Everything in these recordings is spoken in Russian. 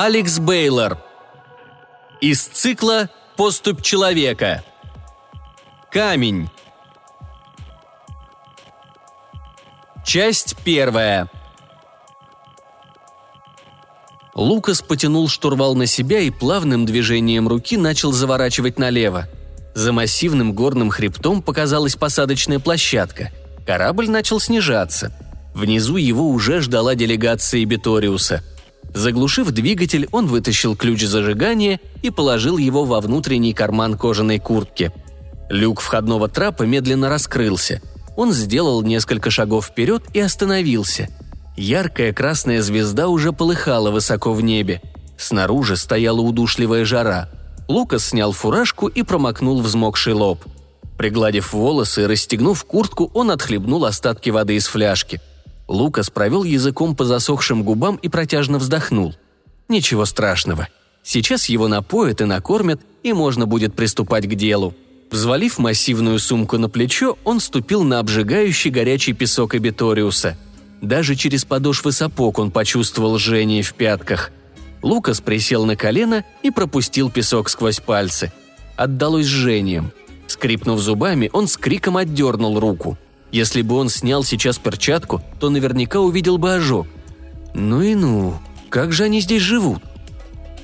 Алекс Бейлор. Из цикла «Поступь человека». Камень. Часть первая. Лукас потянул штурвал на себя и плавным движением руки начал заворачивать налево. За массивным горным хребтом показалась посадочная площадка. Корабль начал снижаться. Внизу его уже ждала делегация Биториуса. Заглушив двигатель, он вытащил ключ зажигания и положил его во внутренний карман кожаной куртки. Люк входного трапа медленно раскрылся. Он сделал несколько шагов вперед и остановился – Яркая красная звезда уже полыхала высоко в небе. Снаружи стояла удушливая жара. Лукас снял фуражку и промокнул взмокший лоб. Пригладив волосы и расстегнув куртку, он отхлебнул остатки воды из фляжки. Лукас провел языком по засохшим губам и протяжно вздохнул. Ничего страшного. Сейчас его напоят и накормят, и можно будет приступать к делу. Взвалив массивную сумку на плечо, он ступил на обжигающий горячий песок Эбиториуса – даже через подошвы сапог он почувствовал жжение в пятках. Лукас присел на колено и пропустил песок сквозь пальцы. Отдалось жжением. Скрипнув зубами, он с криком отдернул руку. Если бы он снял сейчас перчатку, то наверняка увидел бы ожог. Ну и ну, как же они здесь живут?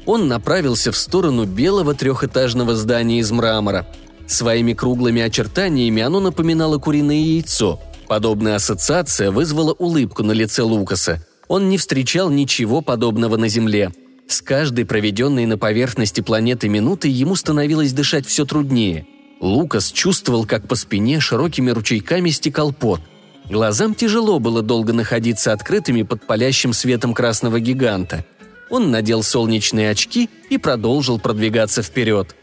Он направился в сторону белого трехэтажного здания из мрамора. Своими круглыми очертаниями оно напоминало куриное яйцо – Подобная ассоциация вызвала улыбку на лице Лукаса. Он не встречал ничего подобного на Земле. С каждой проведенной на поверхности планеты минутой ему становилось дышать все труднее. Лукас чувствовал, как по спине широкими ручейками стекал пот. Глазам тяжело было долго находиться открытыми под палящим светом красного гиганта. Он надел солнечные очки и продолжил продвигаться вперед.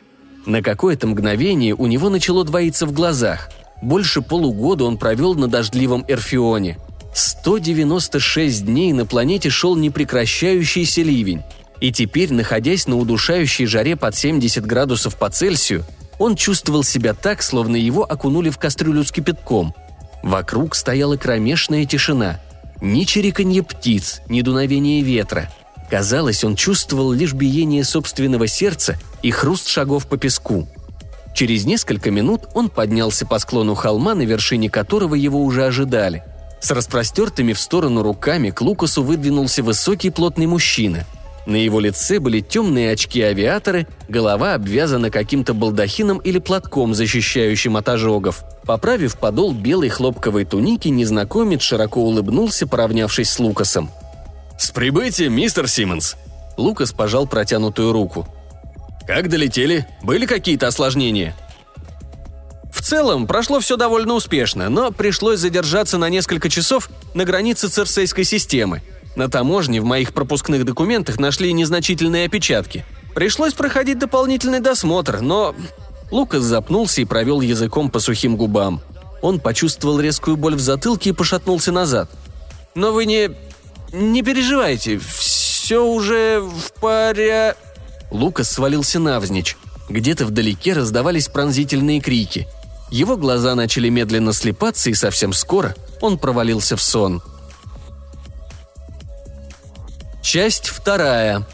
На какое-то мгновение у него начало двоиться в глазах – больше полугода он провел на дождливом Эрфионе. 196 дней на планете шел непрекращающийся ливень. И теперь, находясь на удушающей жаре под 70 градусов по Цельсию, он чувствовал себя так, словно его окунули в кастрюлю с кипятком. Вокруг стояла кромешная тишина. Ни чириканье птиц, ни дуновения ветра. Казалось, он чувствовал лишь биение собственного сердца и хруст шагов по песку – Через несколько минут он поднялся по склону холма, на вершине которого его уже ожидали. С распростертыми в сторону руками к Лукасу выдвинулся высокий плотный мужчина. На его лице были темные очки-авиаторы, голова обвязана каким-то балдахином или платком, защищающим от ожогов. Поправив подол белой хлопковой туники, незнакомец широко улыбнулся, поравнявшись с Лукасом. «С прибытием, мистер Симмонс!» Лукас пожал протянутую руку – как долетели? Были какие-то осложнения?» В целом, прошло все довольно успешно, но пришлось задержаться на несколько часов на границе церсейской системы. На таможне в моих пропускных документах нашли незначительные опечатки. Пришлось проходить дополнительный досмотр, но... Лукас запнулся и провел языком по сухим губам. Он почувствовал резкую боль в затылке и пошатнулся назад. «Но вы не... не переживайте, все уже в паре...» Лукас свалился навзничь. Где-то вдалеке раздавались пронзительные крики. Его глаза начали медленно слепаться, и совсем скоро он провалился в сон. Часть вторая.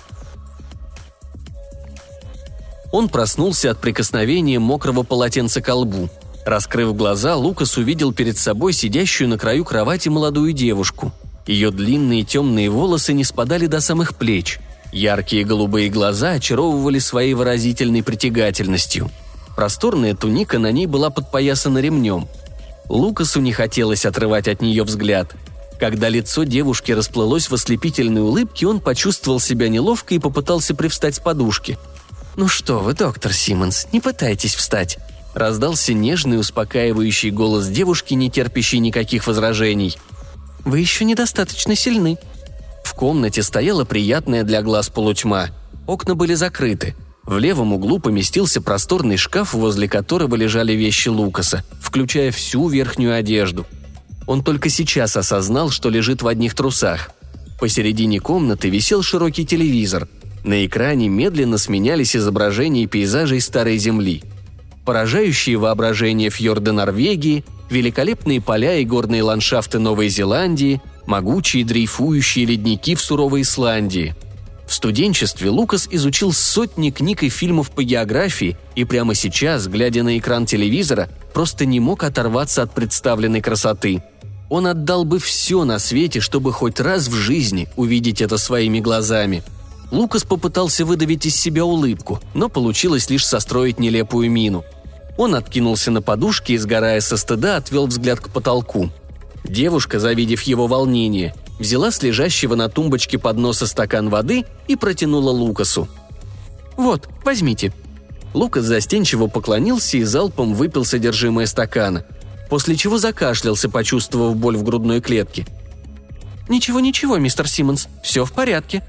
Он проснулся от прикосновения мокрого полотенца к лбу. Раскрыв глаза, Лукас увидел перед собой сидящую на краю кровати молодую девушку. Ее длинные темные волосы не спадали до самых плеч – Яркие голубые глаза очаровывали своей выразительной притягательностью. Просторная туника на ней была подпоясана ремнем. Лукасу не хотелось отрывать от нее взгляд. Когда лицо девушки расплылось в ослепительной улыбке, он почувствовал себя неловко и попытался привстать с подушки. «Ну что вы, доктор Симмонс, не пытайтесь встать», – раздался нежный, успокаивающий голос девушки, не терпящий никаких возражений. «Вы еще недостаточно сильны», в комнате стояла приятная для глаз полутьма. Окна были закрыты. В левом углу поместился просторный шкаф, возле которого лежали вещи Лукаса, включая всю верхнюю одежду. Он только сейчас осознал, что лежит в одних трусах. Посередине комнаты висел широкий телевизор. На экране медленно сменялись изображения пейзажей Старой Земли. Поражающие воображение фьорды Норвегии, великолепные поля и горные ландшафты Новой Зеландии – могучие дрейфующие ледники в суровой Исландии. В студенчестве Лукас изучил сотни книг и фильмов по географии и прямо сейчас, глядя на экран телевизора, просто не мог оторваться от представленной красоты. Он отдал бы все на свете, чтобы хоть раз в жизни увидеть это своими глазами. Лукас попытался выдавить из себя улыбку, но получилось лишь состроить нелепую мину. Он откинулся на подушке и, сгорая со стыда, отвел взгляд к потолку. Девушка, завидев его волнение, взяла с лежащего на тумбочке подноса стакан воды и протянула Лукасу. «Вот, возьмите». Лукас застенчиво поклонился и залпом выпил содержимое стакана, после чего закашлялся, почувствовав боль в грудной клетке. «Ничего-ничего, мистер Симмонс, все в порядке».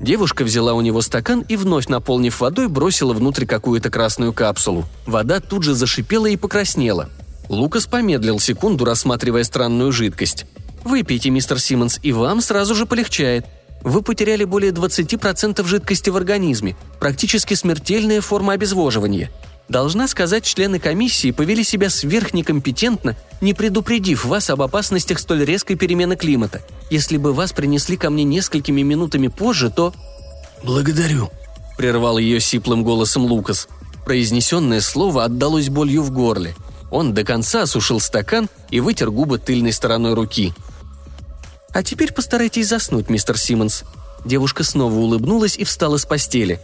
Девушка взяла у него стакан и, вновь наполнив водой, бросила внутрь какую-то красную капсулу. Вода тут же зашипела и покраснела. Лукас помедлил секунду, рассматривая странную жидкость. Выпейте, мистер Симмонс, и вам сразу же полегчает. Вы потеряли более 20% жидкости в организме, практически смертельная форма обезвоживания. Должна сказать, члены комиссии повели себя сверхнекомпетентно, не предупредив вас об опасностях столь резкой перемены климата. Если бы вас принесли ко мне несколькими минутами позже, то...» «Благодарю», — прервал ее сиплым голосом Лукас. Произнесенное слово отдалось болью в горле. Он до конца осушил стакан и вытер губы тыльной стороной руки — «А теперь постарайтесь заснуть, мистер Симмонс». Девушка снова улыбнулась и встала с постели.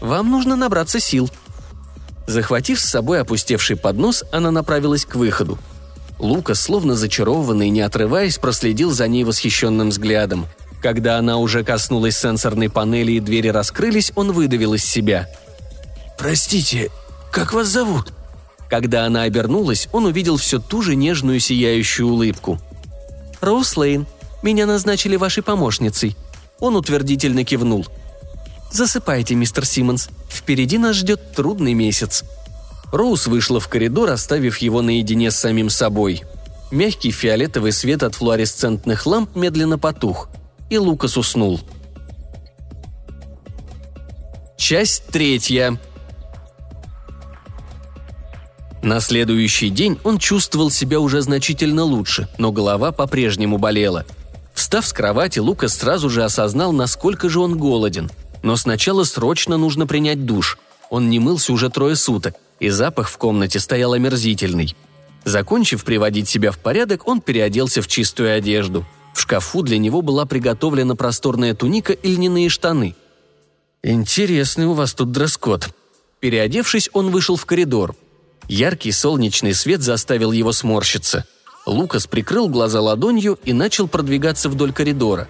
«Вам нужно набраться сил». Захватив с собой опустевший поднос, она направилась к выходу. Лука, словно зачарованный, не отрываясь, проследил за ней восхищенным взглядом. Когда она уже коснулась сенсорной панели и двери раскрылись, он выдавил из себя. «Простите, как вас зовут?» Когда она обернулась, он увидел все ту же нежную сияющую улыбку. «Роуз Лейн», меня назначили вашей помощницей». Он утвердительно кивнул. «Засыпайте, мистер Симмонс. Впереди нас ждет трудный месяц». Роуз вышла в коридор, оставив его наедине с самим собой. Мягкий фиолетовый свет от флуоресцентных ламп медленно потух, и Лукас уснул. Часть третья. На следующий день он чувствовал себя уже значительно лучше, но голова по-прежнему болела – Встав с кровати, Лукас сразу же осознал, насколько же он голоден. Но сначала срочно нужно принять душ. Он не мылся уже трое суток, и запах в комнате стоял омерзительный. Закончив приводить себя в порядок, он переоделся в чистую одежду. В шкафу для него была приготовлена просторная туника и льняные штаны. «Интересный у вас тут дресс-код». Переодевшись, он вышел в коридор. Яркий солнечный свет заставил его сморщиться – Лукас прикрыл глаза ладонью и начал продвигаться вдоль коридора.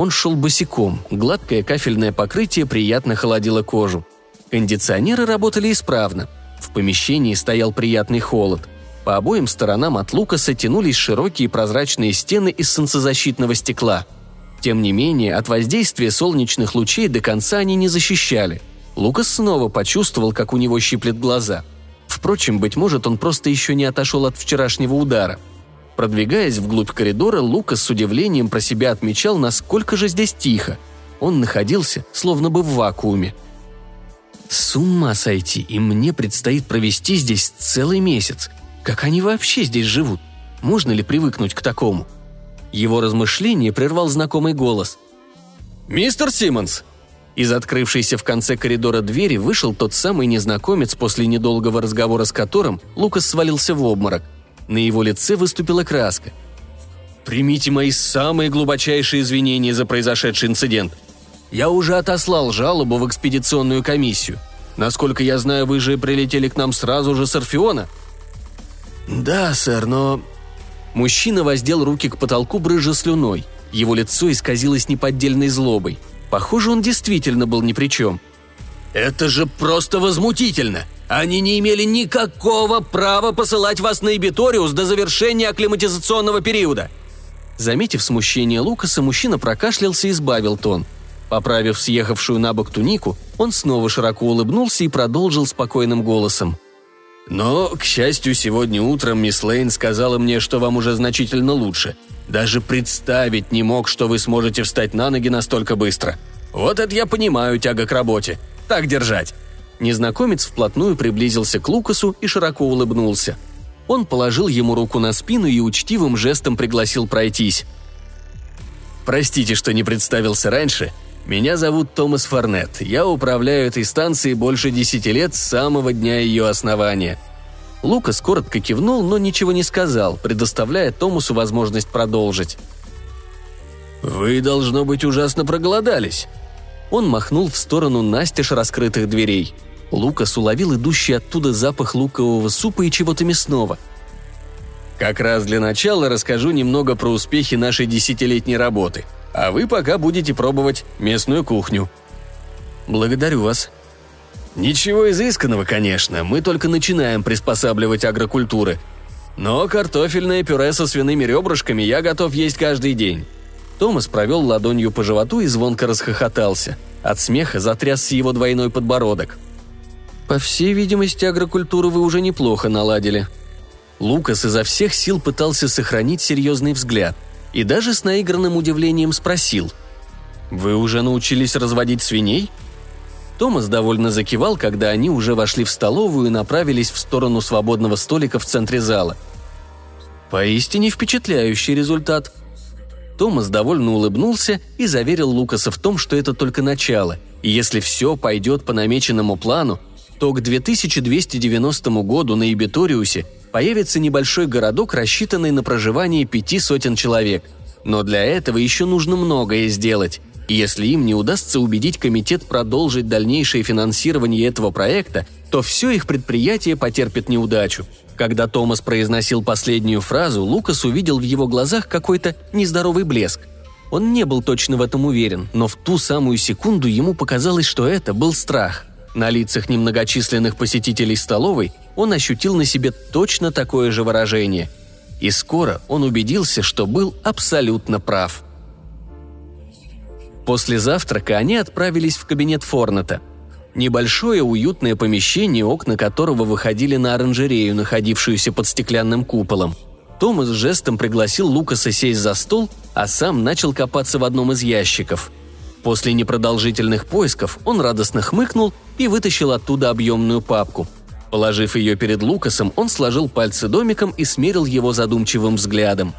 Он шел босиком, гладкое кафельное покрытие приятно холодило кожу. Кондиционеры работали исправно. В помещении стоял приятный холод. По обоим сторонам от Лукаса тянулись широкие прозрачные стены из солнцезащитного стекла. Тем не менее, от воздействия солнечных лучей до конца они не защищали. Лукас снова почувствовал, как у него щиплет глаза. Впрочем, быть может, он просто еще не отошел от вчерашнего удара – Продвигаясь вглубь коридора, Лукас с удивлением про себя отмечал, насколько же здесь тихо. Он находился словно бы в вакууме. С ума сойти, и мне предстоит провести здесь целый месяц. Как они вообще здесь живут? Можно ли привыкнуть к такому? Его размышление прервал знакомый голос. «Мистер Симмонс!» Из открывшейся в конце коридора двери вышел тот самый незнакомец, после недолгого разговора с которым Лукас свалился в обморок – на его лице выступила краска. «Примите мои самые глубочайшие извинения за произошедший инцидент. Я уже отослал жалобу в экспедиционную комиссию. Насколько я знаю, вы же прилетели к нам сразу же с Орфеона?» «Да, сэр, но...» Мужчина воздел руки к потолку, брыжа слюной. Его лицо исказилось неподдельной злобой. Похоже, он действительно был ни при чем. «Это же просто возмутительно!» Они не имели никакого права посылать вас на Эбиториус до завершения акклиматизационного периода». Заметив смущение Лукаса, мужчина прокашлялся и сбавил тон. Поправив съехавшую на бок тунику, он снова широко улыбнулся и продолжил спокойным голосом. «Но, к счастью, сегодня утром мисс Лейн сказала мне, что вам уже значительно лучше. Даже представить не мог, что вы сможете встать на ноги настолько быстро. Вот это я понимаю тяга к работе. Так держать. Незнакомец вплотную приблизился к Лукасу и широко улыбнулся. Он положил ему руку на спину и учтивым жестом пригласил пройтись. «Простите, что не представился раньше. Меня зовут Томас Форнет. Я управляю этой станцией больше десяти лет с самого дня ее основания». Лукас коротко кивнул, но ничего не сказал, предоставляя Томасу возможность продолжить. «Вы, должно быть, ужасно проголодались». Он махнул в сторону настежь раскрытых дверей. Лукас уловил идущий оттуда запах лукового супа и чего-то мясного. «Как раз для начала расскажу немного про успехи нашей десятилетней работы, а вы пока будете пробовать местную кухню». «Благодарю вас», Ничего изысканного, конечно, мы только начинаем приспосабливать агрокультуры. Но картофельное пюре со свиными ребрышками я готов есть каждый день. Томас провел ладонью по животу и звонко расхохотался. От смеха затрясся его двойной подбородок. «По всей видимости, агрокультуру вы уже неплохо наладили». Лукас изо всех сил пытался сохранить серьезный взгляд и даже с наигранным удивлением спросил. «Вы уже научились разводить свиней?» Томас довольно закивал, когда они уже вошли в столовую и направились в сторону свободного столика в центре зала. «Поистине впечатляющий результат», Томас довольно улыбнулся и заверил Лукаса в том, что это только начало, и если все пойдет по намеченному плану, то к 2290 году на Ибиториусе появится небольшой городок, рассчитанный на проживание пяти сотен человек. Но для этого еще нужно многое сделать. И если им не удастся убедить комитет продолжить дальнейшее финансирование этого проекта, то все их предприятие потерпит неудачу. Когда Томас произносил последнюю фразу, Лукас увидел в его глазах какой-то нездоровый блеск. Он не был точно в этом уверен, но в ту самую секунду ему показалось, что это был страх. На лицах немногочисленных посетителей столовой он ощутил на себе точно такое же выражение. И скоро он убедился, что был абсолютно прав. После завтрака они отправились в кабинет Форнета – Небольшое уютное помещение, окна которого выходили на оранжерею, находившуюся под стеклянным куполом. Томас жестом пригласил Лукаса сесть за стол, а сам начал копаться в одном из ящиков. После непродолжительных поисков он радостно хмыкнул и вытащил оттуда объемную папку. Положив ее перед Лукасом, он сложил пальцы домиком и смерил его задумчивым взглядом.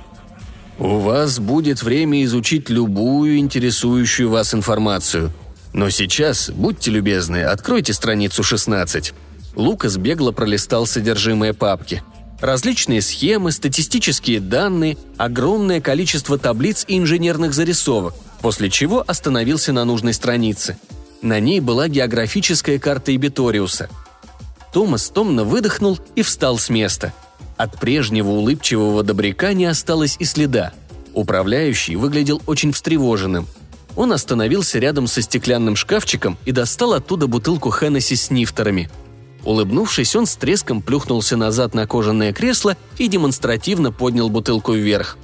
«У вас будет время изучить любую интересующую вас информацию», но сейчас, будьте любезны, откройте страницу 16». Лукас бегло пролистал содержимое папки. Различные схемы, статистические данные, огромное количество таблиц и инженерных зарисовок, после чего остановился на нужной странице. На ней была географическая карта Ибиториуса. Томас томно выдохнул и встал с места. От прежнего улыбчивого добряка не осталось и следа. Управляющий выглядел очень встревоженным – он остановился рядом со стеклянным шкафчиком и достал оттуда бутылку Хеннесси с нифтерами. Улыбнувшись, он с треском плюхнулся назад на кожаное кресло и демонстративно поднял бутылку вверх.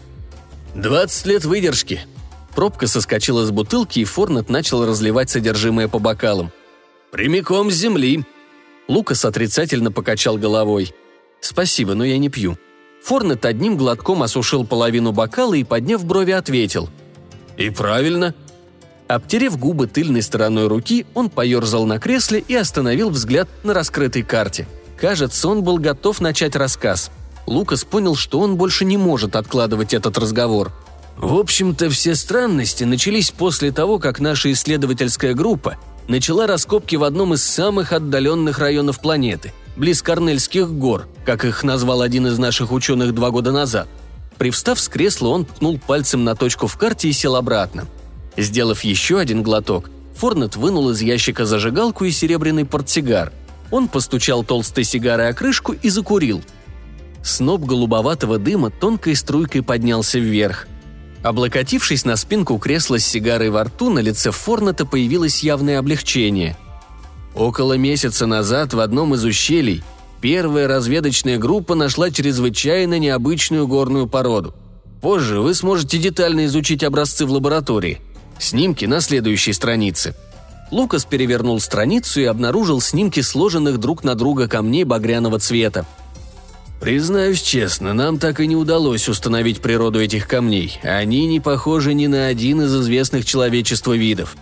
«Двадцать лет выдержки!» Пробка соскочила с бутылки, и Форнет начал разливать содержимое по бокалам. «Прямиком с земли!» Лукас отрицательно покачал головой. «Спасибо, но я не пью». Форнет одним глотком осушил половину бокала и, подняв брови, ответил. «И правильно», Обтерев губы тыльной стороной руки, он поерзал на кресле и остановил взгляд на раскрытой карте. Кажется, он был готов начать рассказ. Лукас понял, что он больше не может откладывать этот разговор. В общем-то, все странности начались после того, как наша исследовательская группа начала раскопки в одном из самых отдаленных районов планеты, близ Корнельских гор, как их назвал один из наших ученых два года назад. Привстав с кресла, он ткнул пальцем на точку в карте и сел обратно – Сделав еще один глоток, Форнет вынул из ящика зажигалку и серебряный портсигар. Он постучал толстой сигарой о крышку и закурил. Сноп голубоватого дыма тонкой струйкой поднялся вверх. Облокотившись на спинку кресла с сигарой во рту, на лице Форнета появилось явное облегчение. Около месяца назад в одном из ущелий первая разведочная группа нашла чрезвычайно необычную горную породу. Позже вы сможете детально изучить образцы в лаборатории. Снимки на следующей странице. Лукас перевернул страницу и обнаружил снимки сложенных друг на друга камней багряного цвета. Признаюсь честно, нам так и не удалось установить природу этих камней. Они не похожи ни на один из известных человечеству видов.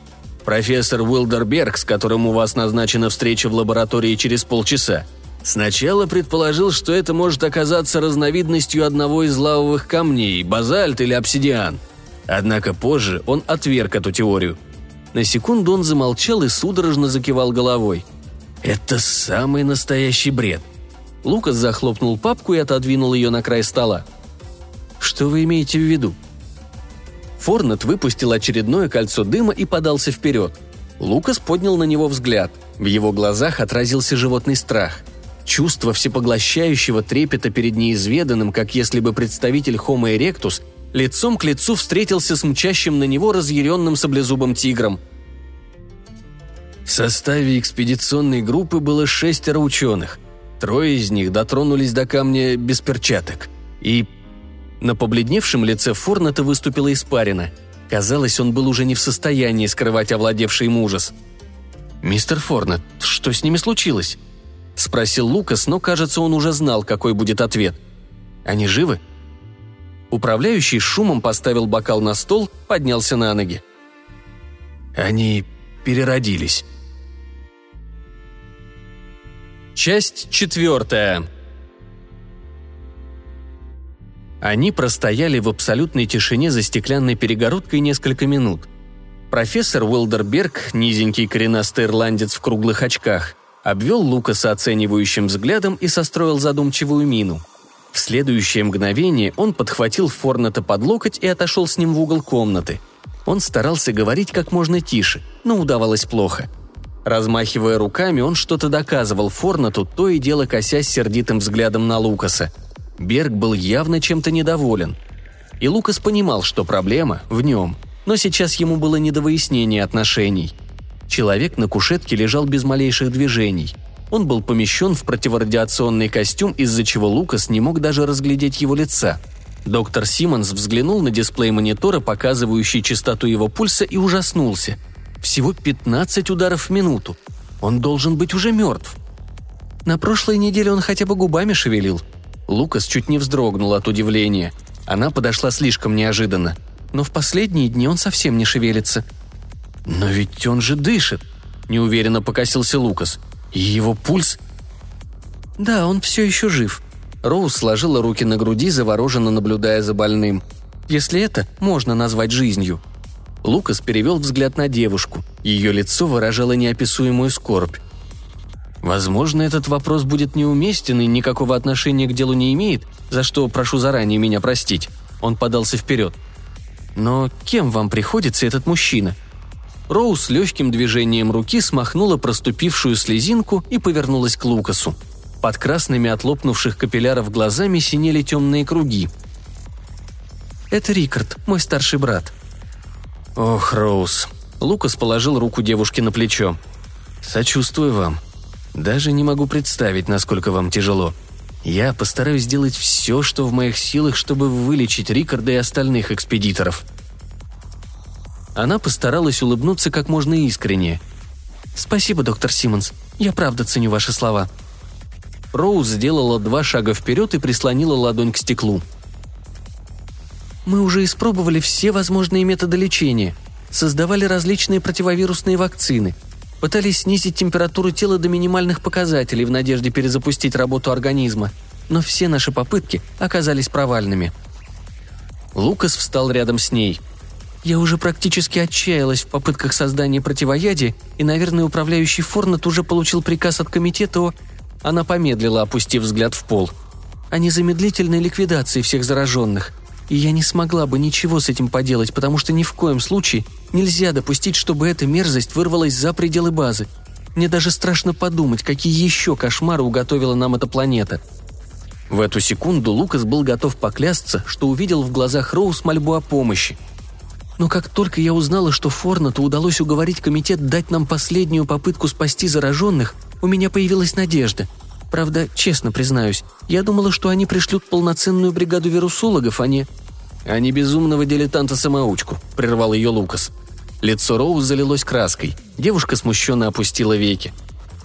Профессор Уилдерберг, с которым у вас назначена встреча в лаборатории через полчаса, сначала предположил, что это может оказаться разновидностью одного из лавовых камней – базальт или обсидиан – Однако позже он отверг эту теорию. На секунду он замолчал и судорожно закивал головой. «Это самый настоящий бред». Лукас захлопнул папку и отодвинул ее на край стола. «Что вы имеете в виду?» Форнет выпустил очередное кольцо дыма и подался вперед. Лукас поднял на него взгляд. В его глазах отразился животный страх. Чувство всепоглощающего трепета перед неизведанным, как если бы представитель Homo erectus лицом к лицу встретился с мчащим на него разъяренным саблезубым тигром. В составе экспедиционной группы было шестеро ученых. Трое из них дотронулись до камня без перчаток. И на побледневшем лице Форната выступила испарина. Казалось, он был уже не в состоянии скрывать овладевший им ужас. «Мистер Форнет, что с ними случилось?» – спросил Лукас, но, кажется, он уже знал, какой будет ответ. «Они живы?» Управляющий шумом поставил бокал на стол, поднялся на ноги. «Они переродились». Часть четвертая. Они простояли в абсолютной тишине за стеклянной перегородкой несколько минут. Профессор Уилдерберг, низенький коренастый ирландец в круглых очках, обвел Лукаса оценивающим взглядом и состроил задумчивую мину – в следующее мгновение он подхватил Форната под локоть и отошел с ним в угол комнаты. Он старался говорить как можно тише, но удавалось плохо. Размахивая руками, он что-то доказывал Форнату, то и дело косясь сердитым взглядом на Лукаса. Берг был явно чем-то недоволен. И Лукас понимал, что проблема в нем, но сейчас ему было не до выяснения отношений. Человек на кушетке лежал без малейших движений – он был помещен в противорадиационный костюм, из-за чего Лукас не мог даже разглядеть его лица. Доктор Симмонс взглянул на дисплей монитора, показывающий частоту его пульса, и ужаснулся. Всего 15 ударов в минуту. Он должен быть уже мертв. На прошлой неделе он хотя бы губами шевелил. Лукас чуть не вздрогнул от удивления. Она подошла слишком неожиданно. Но в последние дни он совсем не шевелится. «Но ведь он же дышит!» – неуверенно покосился Лукас – и его пульс... Да, он все еще жив. Роуз сложила руки на груди, завороженно наблюдая за больным. Если это можно назвать жизнью. Лукас перевел взгляд на девушку. Ее лицо выражало неописуемую скорбь. Возможно, этот вопрос будет неуместен и никакого отношения к делу не имеет, за что прошу заранее меня простить. Он подался вперед. Но кем вам приходится этот мужчина? Роуз легким движением руки смахнула проступившую слезинку и повернулась к Лукасу. Под красными от лопнувших капилляров глазами синели темные круги. «Это Рикард, мой старший брат». «Ох, Роуз». Лукас положил руку девушке на плечо. «Сочувствую вам. Даже не могу представить, насколько вам тяжело. Я постараюсь сделать все, что в моих силах, чтобы вылечить Рикарда и остальных экспедиторов». Она постаралась улыбнуться как можно искреннее. «Спасибо, доктор Симмонс. Я правда ценю ваши слова». Роуз сделала два шага вперед и прислонила ладонь к стеклу. «Мы уже испробовали все возможные методы лечения. Создавали различные противовирусные вакцины. Пытались снизить температуру тела до минимальных показателей в надежде перезапустить работу организма. Но все наши попытки оказались провальными». Лукас встал рядом с ней – я уже практически отчаялась в попытках создания противоядия, и, наверное, управляющий Форнет уже получил приказ от комитета о... Она помедлила, опустив взгляд в пол. О незамедлительной ликвидации всех зараженных. И я не смогла бы ничего с этим поделать, потому что ни в коем случае нельзя допустить, чтобы эта мерзость вырвалась за пределы базы. Мне даже страшно подумать, какие еще кошмары уготовила нам эта планета. В эту секунду Лукас был готов поклясться, что увидел в глазах Роуз мольбу о помощи – но как только я узнала, что Форнату удалось уговорить комитет дать нам последнюю попытку спасти зараженных, у меня появилась надежда. Правда, честно признаюсь, я думала, что они пришлют полноценную бригаду вирусологов, а не... «А не безумного дилетанта-самоучку», — прервал ее Лукас. Лицо Роуз залилось краской. Девушка смущенно опустила веки.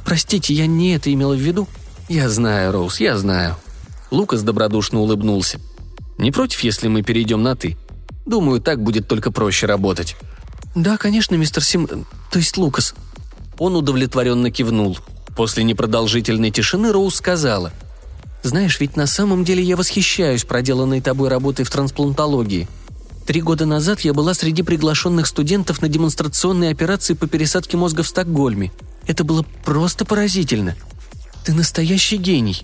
«Простите, я не это имела в виду?» «Я знаю, Роуз, я знаю». Лукас добродушно улыбнулся. «Не против, если мы перейдем на «ты»? Думаю, так будет только проще работать». «Да, конечно, мистер Сим... то есть Лукас». Он удовлетворенно кивнул. После непродолжительной тишины Роуз сказала. «Знаешь, ведь на самом деле я восхищаюсь проделанной тобой работой в трансплантологии. Три года назад я была среди приглашенных студентов на демонстрационные операции по пересадке мозга в Стокгольме. Это было просто поразительно. Ты настоящий гений.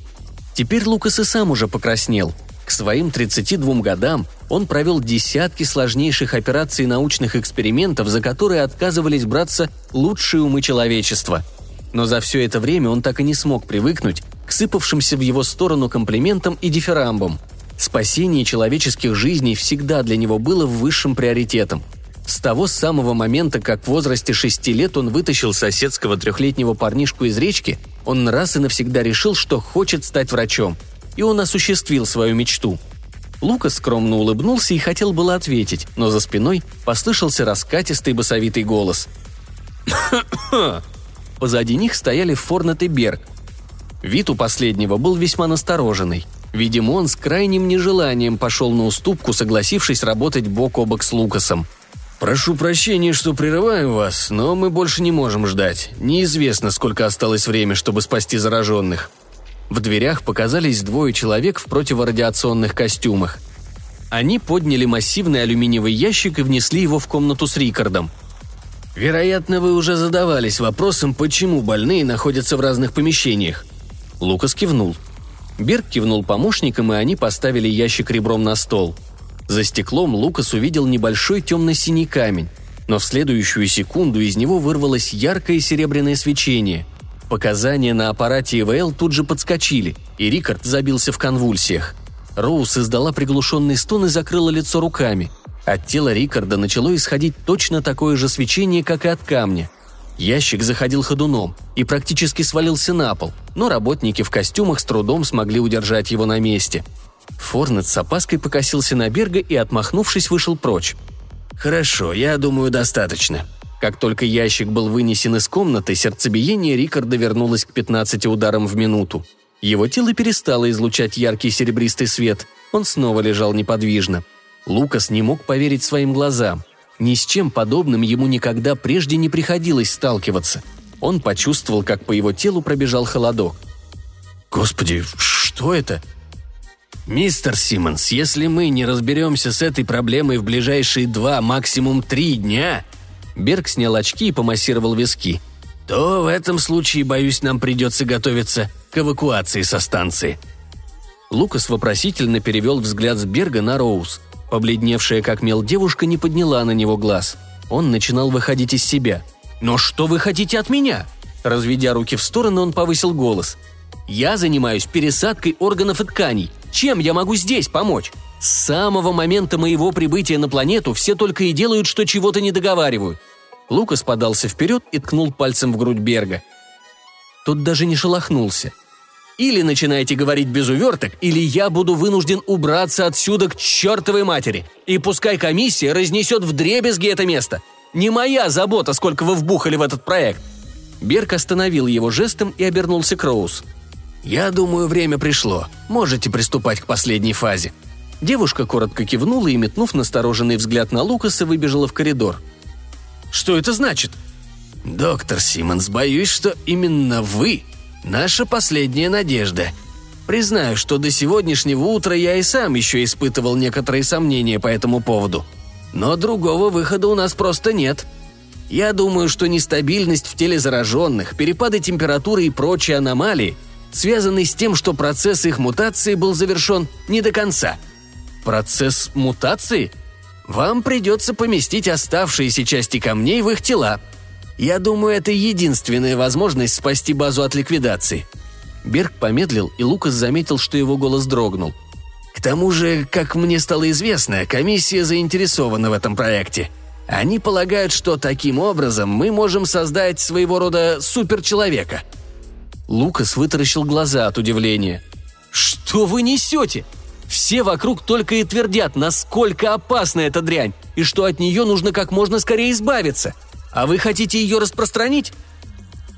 Теперь Лукас и сам уже покраснел. К своим 32 годам он провел десятки сложнейших операций и научных экспериментов, за которые отказывались браться лучшие умы человечества. Но за все это время он так и не смог привыкнуть к сыпавшимся в его сторону комплиментам и дифирамбам – Спасение человеческих жизней всегда для него было высшим приоритетом. С того самого момента, как в возрасте шести лет он вытащил соседского трехлетнего парнишку из речки, он раз и навсегда решил, что хочет стать врачом. И он осуществил свою мечту. Лука скромно улыбнулся и хотел было ответить, но за спиной послышался раскатистый басовитый голос. Позади них стояли Форнет и Берг. Вид у последнего был весьма настороженный. Видимо, он с крайним нежеланием пошел на уступку, согласившись работать бок о бок с Лукасом. «Прошу прощения, что прерываю вас, но мы больше не можем ждать. Неизвестно, сколько осталось время, чтобы спасти зараженных». В дверях показались двое человек в противорадиационных костюмах. Они подняли массивный алюминиевый ящик и внесли его в комнату с Рикардом. «Вероятно, вы уже задавались вопросом, почему больные находятся в разных помещениях». Лукас кивнул. Берг кивнул помощникам, и они поставили ящик ребром на стол. За стеклом Лукас увидел небольшой темно-синий камень, но в следующую секунду из него вырвалось яркое серебряное свечение. Показания на аппарате ИВЛ тут же подскочили, и Рикард забился в конвульсиях. Роуз издала приглушенный стон и закрыла лицо руками. От тела Рикарда начало исходить точно такое же свечение, как и от камня. Ящик заходил ходуном и практически свалился на пол, но работники в костюмах с трудом смогли удержать его на месте. Форнет с опаской покосился на Берга и, отмахнувшись, вышел прочь. «Хорошо, я думаю, достаточно». Как только ящик был вынесен из комнаты, сердцебиение Рикарда вернулось к 15 ударам в минуту. Его тело перестало излучать яркий серебристый свет, он снова лежал неподвижно. Лукас не мог поверить своим глазам – ни с чем подобным ему никогда прежде не приходилось сталкиваться. Он почувствовал, как по его телу пробежал холодок. «Господи, что это?» «Мистер Симмонс, если мы не разберемся с этой проблемой в ближайшие два, максимум три дня...» Берг снял очки и помассировал виски. «То в этом случае, боюсь, нам придется готовиться к эвакуации со станции». Лукас вопросительно перевел взгляд с Берга на Роуз. Побледневшая как мел девушка не подняла на него глаз. Он начинал выходить из себя. «Но что вы хотите от меня?» Разведя руки в стороны, он повысил голос. «Я занимаюсь пересадкой органов и тканей. Чем я могу здесь помочь? С самого момента моего прибытия на планету все только и делают, что чего-то не договаривают». Лукас подался вперед и ткнул пальцем в грудь Берга. Тот даже не шелохнулся – или начинаете говорить без уверток, или я буду вынужден убраться отсюда к чертовой матери. И пускай комиссия разнесет в дребезги это место. Не моя забота, сколько вы вбухали в этот проект». Берг остановил его жестом и обернулся к Роуз. «Я думаю, время пришло. Можете приступать к последней фазе». Девушка коротко кивнула и, метнув настороженный взгляд на Лукаса, выбежала в коридор. «Что это значит?» «Доктор Симмонс, боюсь, что именно вы Наша последняя надежда. Признаю, что до сегодняшнего утра я и сам еще испытывал некоторые сомнения по этому поводу. Но другого выхода у нас просто нет. Я думаю, что нестабильность в теле зараженных, перепады температуры и прочие аномалии связаны с тем, что процесс их мутации был завершен не до конца. Процесс мутации? Вам придется поместить оставшиеся части камней в их тела – я думаю, это единственная возможность спасти базу от ликвидации». Берг помедлил, и Лукас заметил, что его голос дрогнул. «К тому же, как мне стало известно, комиссия заинтересована в этом проекте. Они полагают, что таким образом мы можем создать своего рода суперчеловека». Лукас вытаращил глаза от удивления. «Что вы несете? Все вокруг только и твердят, насколько опасна эта дрянь, и что от нее нужно как можно скорее избавиться – а вы хотите ее распространить?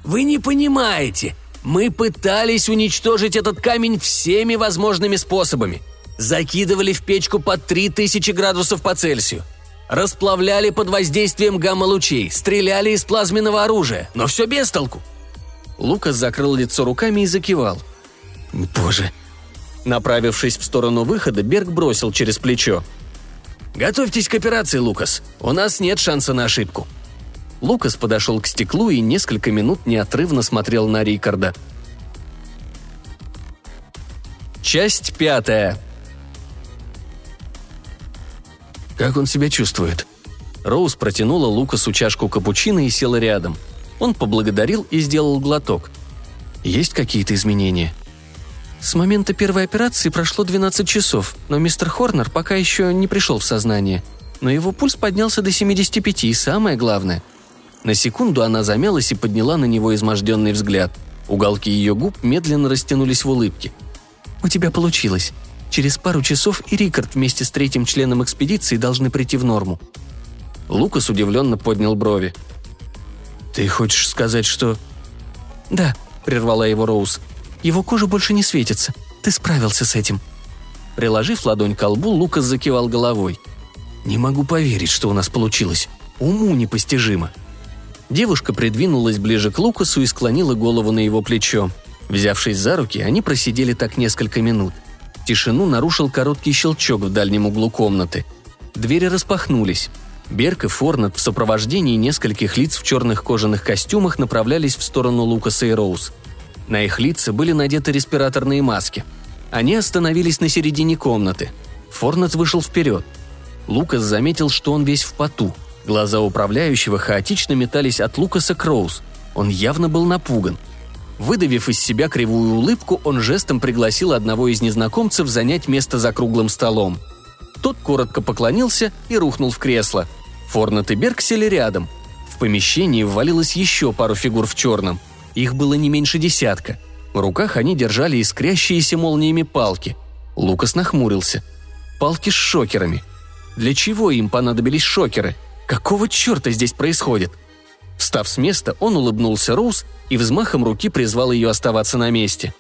Вы не понимаете. Мы пытались уничтожить этот камень всеми возможными способами. Закидывали в печку под 3000 градусов по Цельсию. Расплавляли под воздействием гамма-лучей, стреляли из плазменного оружия, но все без толку. Лукас закрыл лицо руками и закивал. «Боже!» Направившись в сторону выхода, Берг бросил через плечо. Готовьтесь к операции, Лукас. У нас нет шанса на ошибку». Лукас подошел к стеклу и несколько минут неотрывно смотрел на Рикарда. Часть пятая. Как он себя чувствует? Роуз протянула Лукасу чашку капучино и села рядом. Он поблагодарил и сделал глоток. Есть какие-то изменения? С момента первой операции прошло 12 часов, но мистер Хорнер пока еще не пришел в сознание. Но его пульс поднялся до 75, и самое главное. На секунду она замялась и подняла на него изможденный взгляд. Уголки ее губ медленно растянулись в улыбке. «У тебя получилось. Через пару часов и Рикард вместе с третьим членом экспедиции должны прийти в норму». Лукас удивленно поднял брови. «Ты хочешь сказать, что...» «Да», — прервала его Роуз. Его кожа больше не светится. Ты справился с этим». Приложив ладонь к лбу, Лукас закивал головой. «Не могу поверить, что у нас получилось. Уму непостижимо». Девушка придвинулась ближе к Лукасу и склонила голову на его плечо. Взявшись за руки, они просидели так несколько минут. Тишину нарушил короткий щелчок в дальнем углу комнаты. Двери распахнулись. Берк и Форнет в сопровождении нескольких лиц в черных кожаных костюмах направлялись в сторону Лукаса и Роуз – на их лица были надеты респираторные маски. Они остановились на середине комнаты. Форнет вышел вперед. Лукас заметил, что он весь в поту. Глаза управляющего хаотично метались от Лукаса к Роуз. Он явно был напуган. Выдавив из себя кривую улыбку, он жестом пригласил одного из незнакомцев занять место за круглым столом. Тот коротко поклонился и рухнул в кресло. Форнет и Берг сели рядом. В помещении ввалилось еще пару фигур в черном. Их было не меньше десятка. В руках они держали искрящиеся молниями палки. Лукас нахмурился. Палки с шокерами. Для чего им понадобились шокеры? Какого черта здесь происходит? Встав с места, он улыбнулся Роуз и взмахом руки призвал ее оставаться на месте.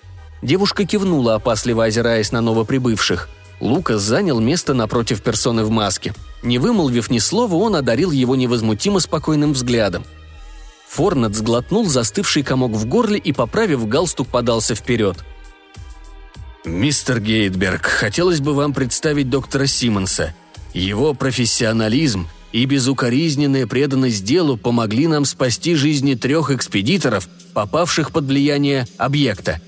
Девушка кивнула, опасливо озираясь на новоприбывших. Лукас занял место напротив персоны в маске. Не вымолвив ни слова, он одарил его невозмутимо спокойным взглядом – Форнет сглотнул застывший комок в горле и, поправив галстук, подался вперед. «Мистер Гейтберг, хотелось бы вам представить доктора Симмонса. Его профессионализм и безукоризненная преданность делу помогли нам спасти жизни трех экспедиторов, попавших под влияние объекта».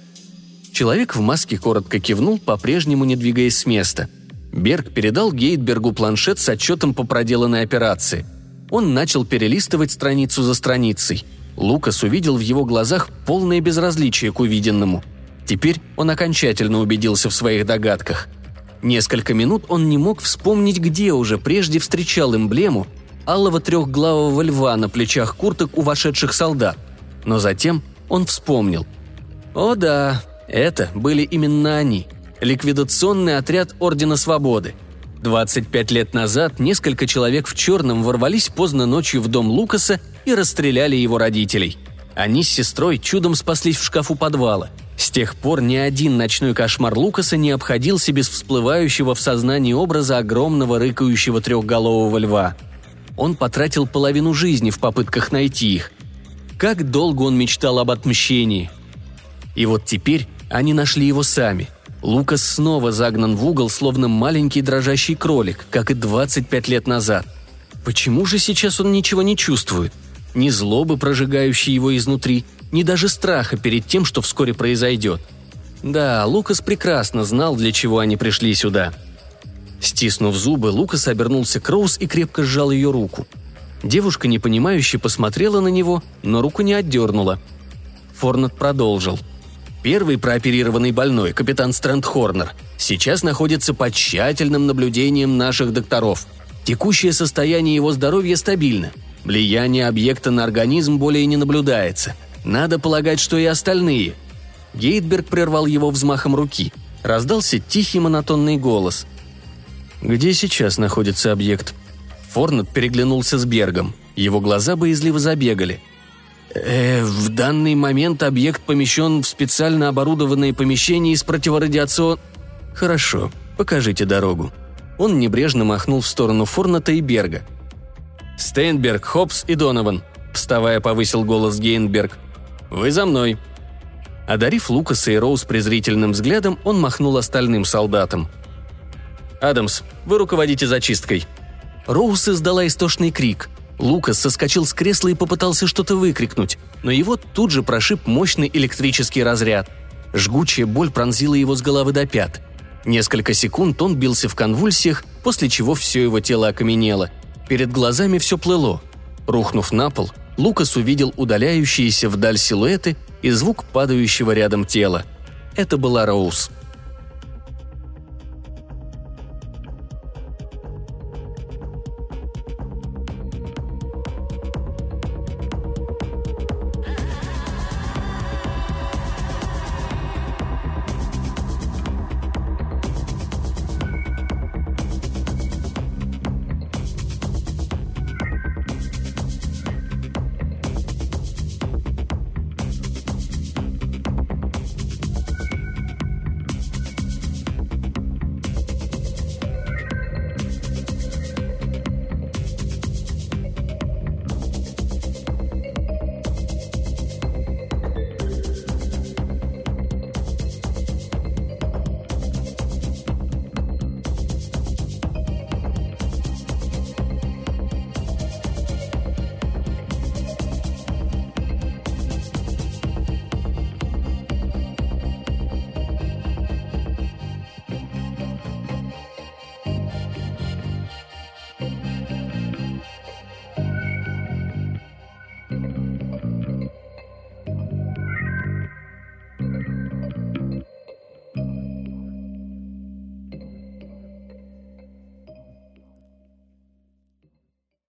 Человек в маске коротко кивнул, по-прежнему не двигаясь с места. Берг передал Гейтбергу планшет с отчетом по проделанной операции – он начал перелистывать страницу за страницей. Лукас увидел в его глазах полное безразличие к увиденному. Теперь он окончательно убедился в своих догадках. Несколько минут он не мог вспомнить, где уже прежде встречал эмблему алого трехглавого льва на плечах курток у вошедших солдат. Но затем он вспомнил. О да, это были именно они. Ликвидационный отряд Ордена Свободы – 25 лет назад несколько человек в черном ворвались поздно ночью в дом Лукаса и расстреляли его родителей. Они с сестрой чудом спаслись в шкафу подвала. С тех пор ни один ночной кошмар Лукаса не обходился без всплывающего в сознании образа огромного рыкающего трехголового льва. Он потратил половину жизни в попытках найти их. Как долго он мечтал об отмщении. И вот теперь они нашли его сами – Лукас снова загнан в угол, словно маленький дрожащий кролик, как и 25 лет назад. Почему же сейчас он ничего не чувствует? Ни злобы, прожигающей его изнутри, ни даже страха перед тем, что вскоре произойдет. Да, Лукас прекрасно знал, для чего они пришли сюда. Стиснув зубы, Лукас обернулся к Роуз и крепко сжал ее руку. Девушка непонимающе посмотрела на него, но руку не отдернула. Форнет продолжил – Первый прооперированный больной, капитан Стрэнд Хорнер, сейчас находится под тщательным наблюдением наших докторов. Текущее состояние его здоровья стабильно. Влияние объекта на организм более не наблюдается. Надо полагать, что и остальные. Гейтберг прервал его взмахом руки. Раздался тихий монотонный голос. «Где сейчас находится объект?» Форнет переглянулся с Бергом. Его глаза боязливо забегали – Э, в данный момент объект помещен в специально оборудованное помещение из противорадиацион... Хорошо, покажите дорогу. Он небрежно махнул в сторону Форната и Берга. «Стейнберг, Хопс и Донован», — вставая, повысил голос Гейнберг. «Вы за мной». Одарив Лукаса и Роуз презрительным взглядом, он махнул остальным солдатам. «Адамс, вы руководите зачисткой», Роуз издала истошный крик. Лукас соскочил с кресла и попытался что-то выкрикнуть, но его тут же прошиб мощный электрический разряд. Жгучая боль пронзила его с головы до пят. Несколько секунд он бился в конвульсиях, после чего все его тело окаменело. Перед глазами все плыло. Рухнув на пол, Лукас увидел удаляющиеся вдаль силуэты и звук падающего рядом тела. Это была Роуз.